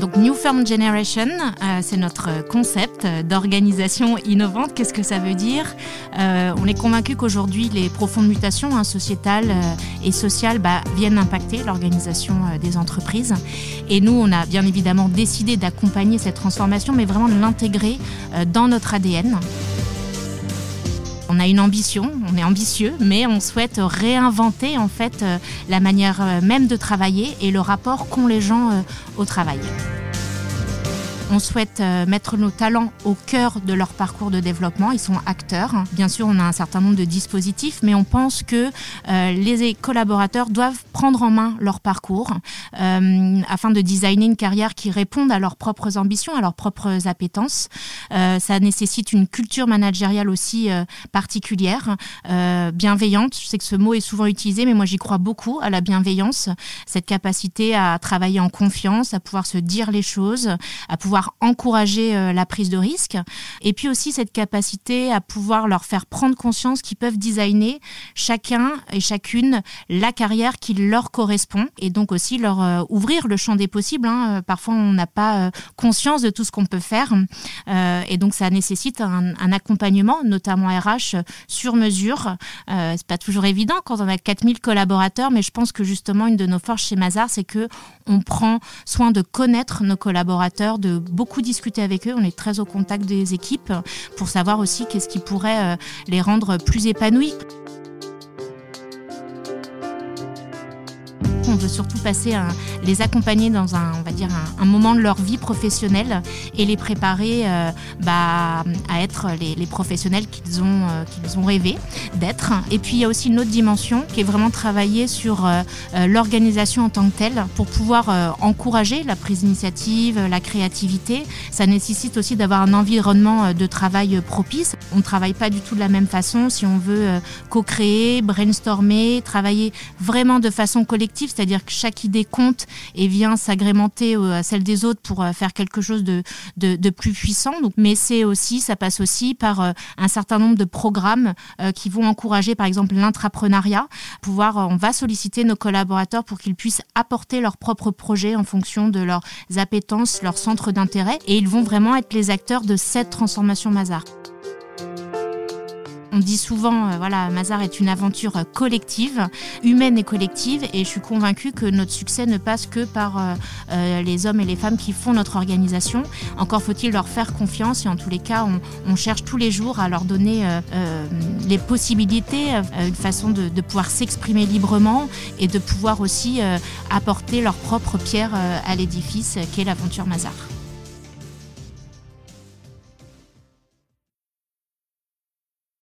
Donc New Firm Generation, euh, c'est notre concept d'organisation innovante. Qu'est-ce que ça veut dire? Euh, On est convaincu qu'aujourd'hui, les profondes mutations hein, sociétales euh, et sociales bah, viennent impacter l'organisation des entreprises. Et nous, on a bien évidemment décidé d'accompagner cette transformation, mais vraiment de l'intégrer dans notre ADN. On a une ambition, on est ambitieux, mais on souhaite réinventer en fait la manière même de travailler et le rapport qu'ont les gens au travail. On souhaite euh, mettre nos talents au cœur de leur parcours de développement. Ils sont acteurs. Bien sûr, on a un certain nombre de dispositifs, mais on pense que euh, les collaborateurs doivent prendre en main leur parcours euh, afin de designer une carrière qui réponde à leurs propres ambitions, à leurs propres appétences. ça nécessite une culture managériale aussi particulière, bienveillante. Je sais que ce mot est souvent utilisé, mais moi j'y crois beaucoup à la bienveillance, cette capacité à travailler en confiance, à pouvoir se dire les choses, à pouvoir encourager euh, la prise de risque. Et puis aussi cette capacité à pouvoir leur faire prendre conscience qu'ils peuvent designer chacun et chacune la carrière qui leur correspond. Et donc aussi leur euh, ouvrir le champ des possibles. Hein. Euh, parfois, on n'a pas conscience de tout ce qu'on peut faire. et donc, ça nécessite un, accompagnement, notamment RH, sur mesure. c'est pas toujours évident quand on a 4000 collaborateurs, mais je pense que justement, une de nos forces chez Mazar, c'est que on prend soin de connaître nos collaborateurs, de beaucoup discuter avec eux. On est très au contact des équipes pour savoir aussi qu'est-ce qui pourrait euh, les rendre plus épanouis. Surtout passer les accompagner dans un, on va dire, un, moment de leur vie professionnelle et les préparer euh, bah, à être les, professionnels qu'ils ont, euh, ont rêvé d'être. Et puis il y a aussi une autre dimension qui est vraiment travailler sur euh, l'organisation en tant que telle pour pouvoir encourager la prise d'initiative, la créativité. Ça nécessite aussi d'avoir un environnement de travail propice. On ne travaille pas du tout de la même façon si on veut co-créer, brainstormer, travailler vraiment de façon collective c'est-à-dire que chaque idée compte et vient s'agrémenter euh, à celle des autres pour euh, faire quelque chose de, plus puissant. Mais c'est aussi, ça passe aussi par euh, un certain nombre de programmes qui vont encourager, par exemple, l'intrapreneuriat. Pouvoir, on va solliciter nos collaborateurs pour qu'ils puissent apporter leurs propres projets en fonction de leurs appétences, leurs centres d'intérêt, et ils vont vraiment être les acteurs de cette transformation Mazar. On dit souvent, euh, voilà, Mazar est une aventure collective, humaine et collective, et je suis convaincue que notre succès ne passe que par euh, euh, les hommes et les femmes qui font notre organisation. Encore faut-il leur faire confiance, et en tous les cas, on, cherche tous les jours à leur donner les possibilités, une façon de, de pouvoir s'exprimer librement et de pouvoir aussi apporter leur propre pierre à l'édifice qu'est l'aventure Mazar.